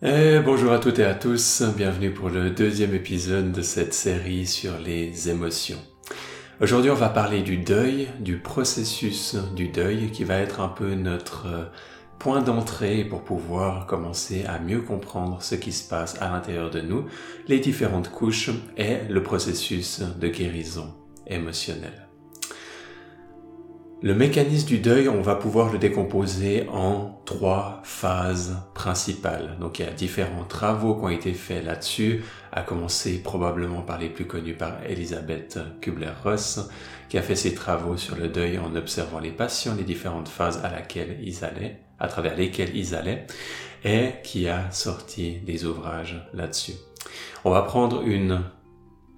Eh, bonjour à toutes et à tous, bienvenue pour le deuxième épisode de cette série sur les émotions. Aujourd'hui on va parler du deuil, du processus du deuil qui va être un peu notre euh, point d'entrée pour pouvoir commencer à mieux comprendre ce qui se passe à l'intérieur de nous, les différentes couches et le processus de guérison émotionnelle. Le mécanisme du deuil, on va pouvoir le décomposer en trois phases principales. Donc il y a différents travaux qui ont été faits là-dessus, à commencer probablement par les plus connus par Elisabeth Kubler-Ross, qui a fait ses travaux sur le deuil en observant les patients, les différentes phases à laquelle ils allaient, à travers lesquelles ils allaient, et qui a sorti des ouvrages là-dessus. On va prendre une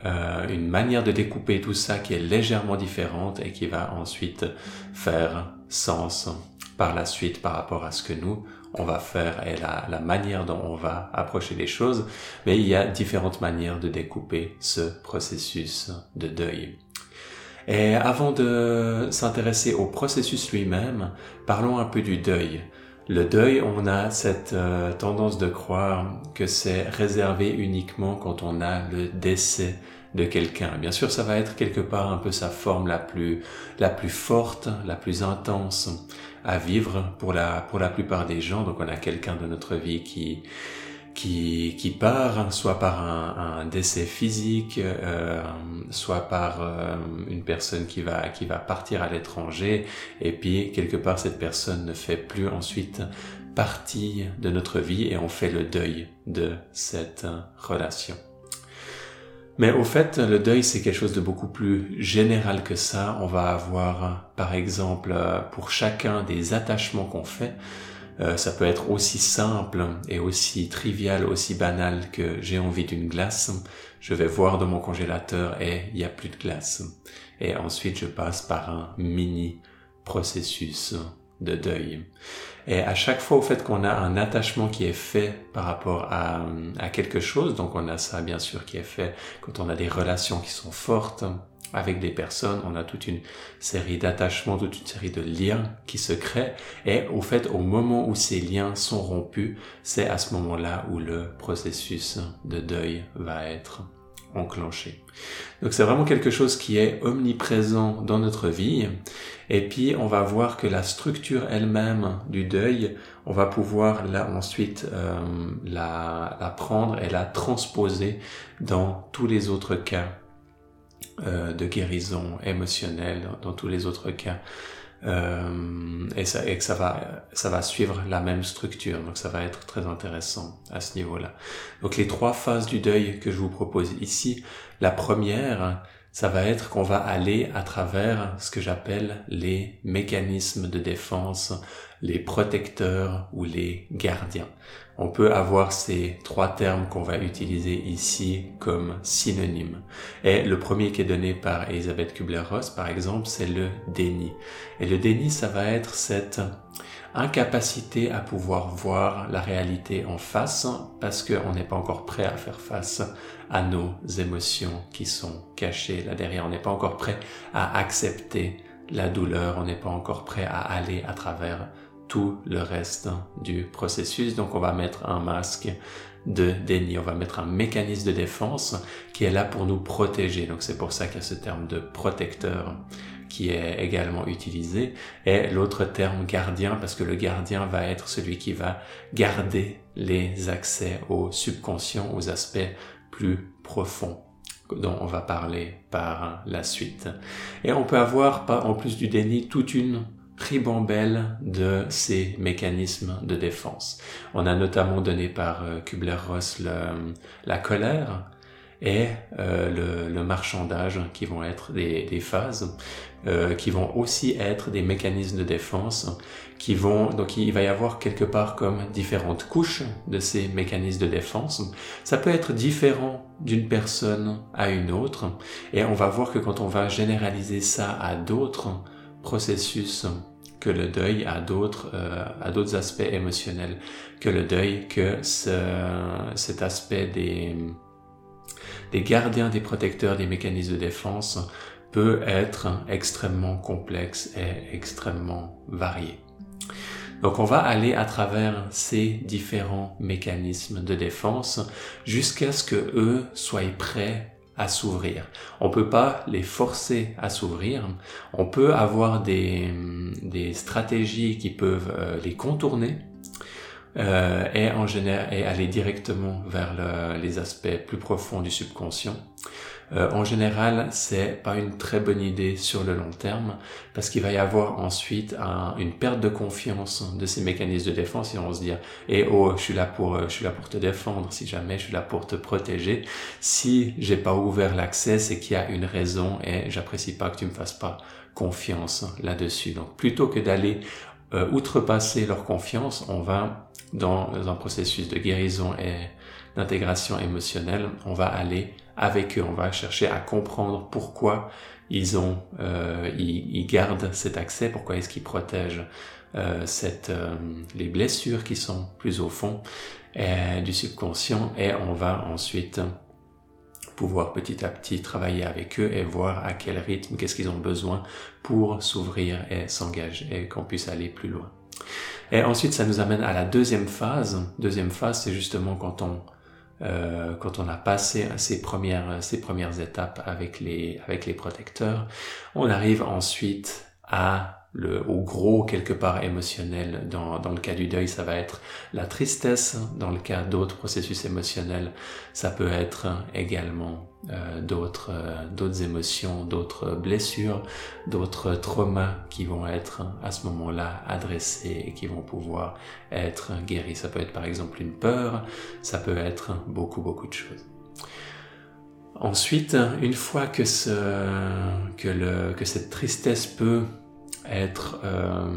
euh, une manière de découper tout ça qui est légèrement différente et qui va ensuite faire sens par la suite par rapport à ce que nous on va faire et la, manière dont on va approcher les choses. Mais il y a différentes manières de découper ce processus de deuil. Et avant de s'intéresser au processus lui-même, parlons un peu du deuil. Le deuil, on a cette euh, tendance de croire que c'est réservé uniquement quand on a le décès de quelqu'un. Bien sûr, ça va être quelque part un peu sa forme la plus, la plus forte, la plus intense à vivre pour la, pour la plupart des gens. Donc on a quelqu'un de notre vie qui, qui, qui part, soit par un, un décès physique, euh, soit par euh, une personne qui va, qui va partir à l'étranger, et puis quelque part cette personne ne fait plus ensuite partie de notre vie et on fait le deuil de cette relation. Mais au fait, le deuil, c'est quelque chose de beaucoup plus général que ça. On va avoir, par exemple, pour chacun des attachements qu'on fait, euh, ça peut être aussi simple et aussi trivial, aussi banal que j'ai envie d'une glace. Je vais voir dans mon congélateur et il n'y a plus de glace. Et ensuite, je passe par un mini processus de deuil. Et à chaque fois au fait qu'on a un attachement qui est fait par rapport à, quelque chose, donc on a ça bien sûr qui est fait quand on a des relations qui sont fortes, avec des personnes, on a toute une série d'attachements, toute une série de liens qui se créent. Et au fait, au moment où ces liens sont rompus, c'est à ce moment-là où le processus de deuil va être enclenché. Donc c'est vraiment quelque chose qui est omniprésent dans notre vie. Et puis on va voir que la structure elle-même du deuil, on va pouvoir là ensuite euh, la, prendre et la transposer dans tous les autres cas euh, de guérison émotionnelle dans, tous les autres cas. Euh, et, ça, et que ça va, ça va suivre la même structure. Donc ça va être très intéressant à ce niveau-là. Donc les trois phases du deuil que je vous propose ici, la première, ça va être qu'on va aller à travers ce que j'appelle les mécanismes de défense, les protecteurs ou les gardiens. On peut avoir ces trois termes qu'on va utiliser ici comme synonymes. Et le premier qui est donné par Elisabeth Kubler-Ross, par exemple, c'est le déni. Et le déni, ça va être cette incapacité à pouvoir voir la réalité en face parce qu'on n'est pas encore prêt à faire face à nos émotions qui sont cachées là derrière. On n'est pas encore prêt à accepter la douleur, on n'est pas encore prêt à aller à travers tout le reste du processus. Donc on va mettre un masque de déni, on va mettre un mécanisme de défense qui est là pour nous protéger. Donc c'est pour ça qu'il y a ce terme de protecteur qui est également utilisé, et l'autre terme gardien, parce que le gardien va être celui qui va garder les accès au subconscient, aux aspects plus profonds dont on va parler par la suite. Et on peut avoir, en plus du déni, toute une ribambelle de ces mécanismes de défense. On a notamment donné par euh, Kubler-Ross la colère et euh, le, marchandage qui vont être des, phases, euh, qui vont aussi être des mécanismes de défense, qui vont donc il va y avoir quelque part comme différentes couches de ces mécanismes de défense. Ça peut être différent d'une personne à une autre, et on va voir que quand on va généraliser ça à d'autres processus que le deuil a d'autres euh, d'autres aspects émotionnels que le deuil que ce, cet aspect des des gardiens des protecteurs des mécanismes de défense peut être extrêmement complexe et extrêmement varié. Donc on va aller à travers ces différents mécanismes de défense jusqu'à ce que eux soient prêts à s'ouvrir. On peut pas les forcer à s'ouvrir. On peut avoir des, des stratégies qui peuvent euh, les contourner euh, et en général et aller directement vers le, les aspects plus profonds du subconscient. Euh, en général, c'est pas une très bonne idée sur le long terme parce qu'il va y avoir ensuite un, une perte de confiance de ces mécanismes de défense et on se dire "Eh oh, je suis là pour je suis là pour te défendre, si jamais je suis là pour te protéger. Si j'ai pas ouvert l'accès, c'est qu'il y a une raison et j'apprécie pas que tu me fasses pas confiance là-dessus." Donc plutôt que d'aller euh, outrepasser leur confiance, on va dans un processus de guérison et d'intégration émotionnelle, on va aller avec eux, on va chercher à comprendre pourquoi ils ont, euh, ils, gardent cet accès, pourquoi est-ce qu'ils protègent euh, cette, euh, les blessures qui sont plus au fond du subconscient, et on va ensuite pouvoir petit à petit travailler avec eux et voir à quel rythme, qu'est-ce qu'ils ont besoin pour s'ouvrir et s'engager et qu'on puisse aller plus loin. Et ensuite, ça nous amène à la deuxième phase. Deuxième phase, c'est justement quand on euh, quand on a passé ces premières ces premières étapes avec les avec les protecteurs, on arrive ensuite à le, au gros quelque part émotionnel. Dans, dans le cas du deuil, ça va être la tristesse. Dans le cas d'autres processus émotionnels, ça peut être également euh, d'autres euh, d'autres émotions, d'autres blessures, d'autres traumas qui vont être à ce moment-là adressés et qui vont pouvoir être guéris. Ça peut être par exemple une peur, ça peut être beaucoup beaucoup de choses. Ensuite, une fois que, ce, que, le, que cette tristesse peut être euh,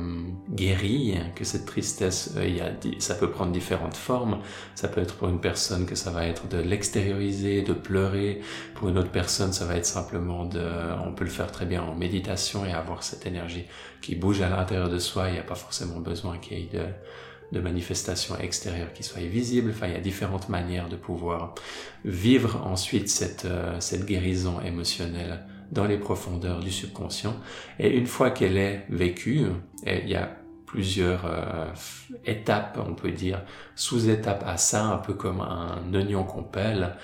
guéri, que cette tristesse, euh, y a, ça peut prendre différentes formes. Ça peut être pour une personne que ça va être de l'extérioriser, de pleurer. Pour une autre personne, ça va être simplement de, on peut le faire très bien en méditation et avoir cette énergie qui bouge à l'intérieur de soi. Il n'y a pas forcément besoin qu'il y ait de, de manifestations extérieures qui soient visibles. Enfin, il y a différentes manières de pouvoir vivre ensuite cette, euh, cette guérison émotionnelle dans les profondeurs du subconscient. Et une fois qu'elle est vécue, il y a plusieurs euh, étapes, on peut dire, sous-étapes à ça, un peu comme un oignon qu'on pèle.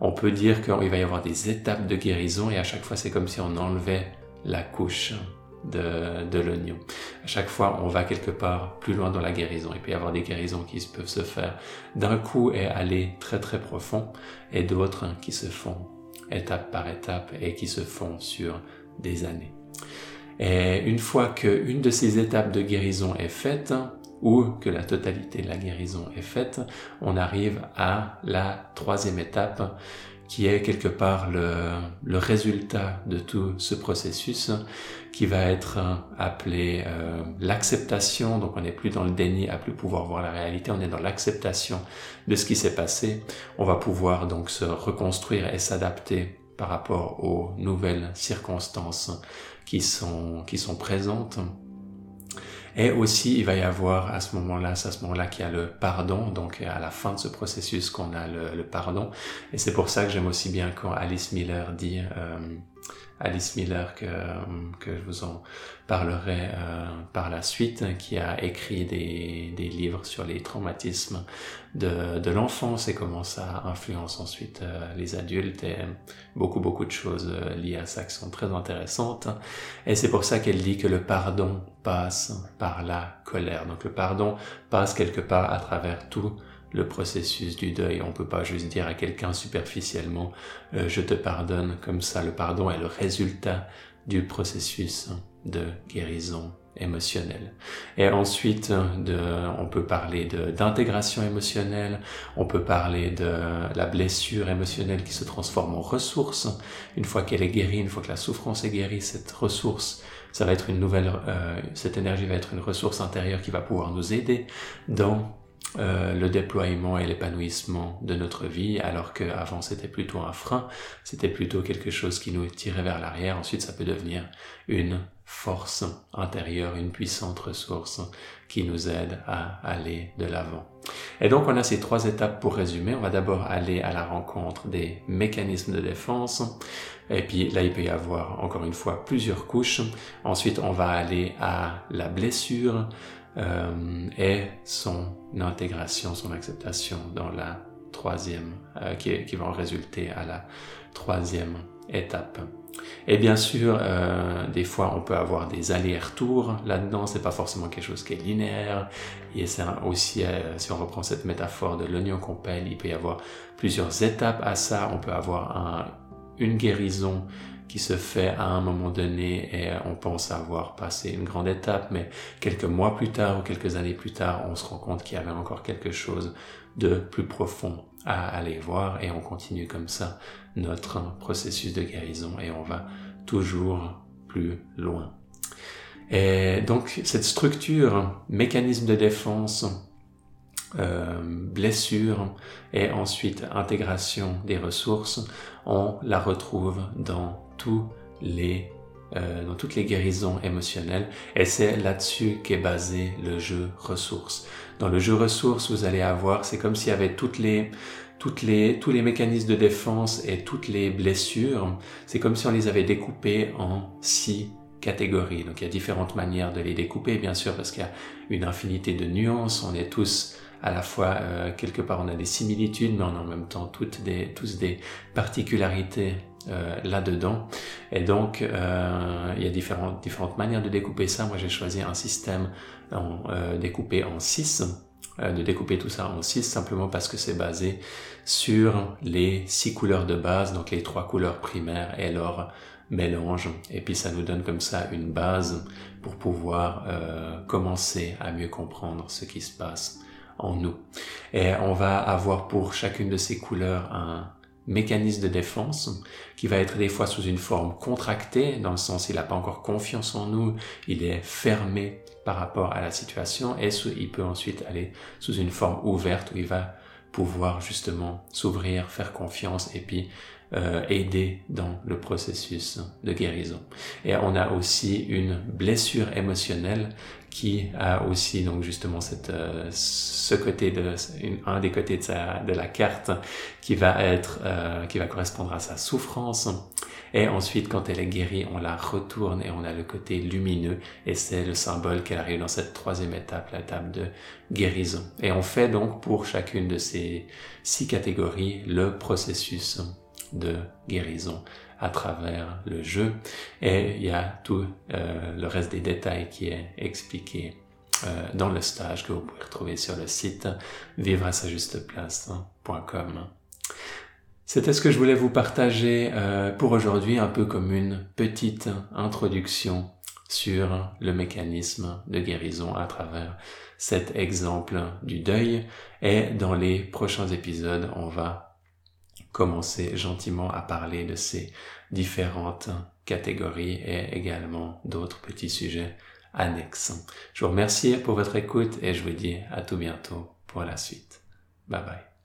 On peut dire qu'il va y avoir des étapes de guérison et à chaque fois c'est comme si on enlevait la couche de, de l'oignon. À chaque fois, on va quelque part plus loin dans la guérison. Il peut y avoir des guérisons qui peuvent se faire d'un coup et aller très très profond, et d'autres qui se font étape par étape et qui se font sur des années. Et une fois qu'une de ces étapes de guérison est faite, ou que la totalité de la guérison est faite, on arrive à la troisième étape qui est quelque part le, le résultat de tout ce processus qui va être appelé euh, l'acceptation. Donc on n'est plus dans le déni à plus pouvoir voir la réalité, on est dans l'acceptation de ce qui s'est passé. On va pouvoir donc se reconstruire et s'adapter par rapport aux nouvelles circonstances qui sont, qui sont présentes. Et aussi, il va y avoir à ce moment-là, c'est à ce moment-là qu'il y a le pardon, donc à la fin de ce processus qu'on a le, pardon. Et c'est pour ça que j'aime aussi bien quand Alice Miller dit euh, Alice Miller que, que je vous en parlerai euh, par la suite, qui a écrit des, des livres sur les traumatismes de, de l'enfance et comment ça influence ensuite euh, les adultes et beaucoup beaucoup de choses euh, liées à ça qui sont très intéressantes. Et c'est pour ça qu'elle dit que le pardon passe par la colère. Donc le pardon passe quelque part à travers tout le processus du deuil. On peut pas juste dire à quelqu'un superficiellement euh, je te pardonne comme ça. Le pardon est le résultat du processus de guérison émotionnelle. Et ensuite, de, on peut parler d'intégration émotionnelle, on peut parler de la blessure émotionnelle qui se transforme en ressource. Une fois qu'elle est guérie, une fois que la souffrance est guérie, cette ressource, ça va être une nouvelle, euh, cette énergie va être une ressource intérieure qui va pouvoir nous aider dans euh, le déploiement et l'épanouissement de notre vie, alors qu'avant c'était plutôt un frein, c'était plutôt quelque chose qui nous tirait vers l'arrière. Ensuite, ça peut devenir une force intérieure, une puissante ressource qui nous aide à aller de l'avant. Et donc, on a ces trois étapes pour résumer. On va d'abord aller à la rencontre des mécanismes de défense. Et puis là, il peut y avoir encore une fois plusieurs couches. Ensuite, on va aller à la blessure, euh, et son intégration, son acceptation dans la troisième, euh, qui, qui en résulter à la troisième étape. Et bien sûr, euh, des fois, on peut avoir des allers-retours là-dedans. C'est pas forcément quelque chose qui est linéaire. Et c'est aussi, euh, si on reprend cette métaphore de l'oignon qu'on pèle, il peut y avoir plusieurs étapes à ça. On peut avoir un, une guérison qui se fait à un moment donné et on pense avoir passé une grande étape, mais quelques mois plus tard ou quelques années plus tard, on se rend compte qu'il y avait encore quelque chose de plus profond à aller voir et on continue comme ça notre processus de guérison et on va toujours plus loin. Et donc cette structure, mécanisme de défense, euh, blessure et ensuite intégration des ressources, on la retrouve dans tous les euh, dans toutes les guérisons émotionnelles et c'est là-dessus qu'est basé le jeu ressources. Dans le jeu ressources, vous allez avoir, c'est comme s'il y avait toutes les toutes les, tous les mécanismes de défense et toutes les blessures, c'est comme si on les avait découpés en six catégories. Donc il y a différentes manières de les découper, bien sûr, parce qu'il y a une infinité de nuances. On est tous à la fois, euh, quelque part, on a des similitudes, mais on a en même temps toutes des, tous des particularités euh, là-dedans. Et donc, euh, il y a différentes, différentes manières de découper ça. Moi, j'ai choisi un système en, euh, découpé en six euh, de découper tout ça en six simplement parce que c'est basé sur les six couleurs de base, donc les trois couleurs primaires et leur mélange. Et puis ça nous donne comme ça une base pour pouvoir euh, commencer à mieux comprendre ce qui se passe en nous. Et on va avoir pour chacune de ces couleurs un mécanisme de défense qui va être des fois sous une forme contractée, dans le sens il n'a pas encore confiance en nous, il est fermé par rapport à la situation et il peut ensuite aller sous une forme ouverte où il va pouvoir justement s'ouvrir, faire confiance et puis euh, aider dans le processus de guérison. Et on a aussi une blessure émotionnelle qui a aussi donc justement cette, euh, ce côté de un des côtés de, sa, de la carte qui va être euh, qui va correspondre à sa souffrance et ensuite quand elle est guérie on la retourne et on a le côté lumineux et c'est le symbole qu'elle arrive dans cette troisième étape l'étape de guérison et on fait donc pour chacune de ces six catégories le processus de guérison à travers le jeu. Et il y a tout euh, le reste des détails qui est expliqué euh, dans le stage que vous pouvez retrouver sur le site vivre à sa juste place.com. C'était ce que je voulais vous partager euh, pour aujourd'hui, un peu comme une petite introduction sur le mécanisme de guérison à travers cet exemple du deuil. Et dans les prochains épisodes, on va commencer gentiment à parler de ces différentes catégories et également d'autres petits sujets annexes. Je vous remercie pour votre écoute et je vous dis à tout bientôt pour la suite. Bye bye.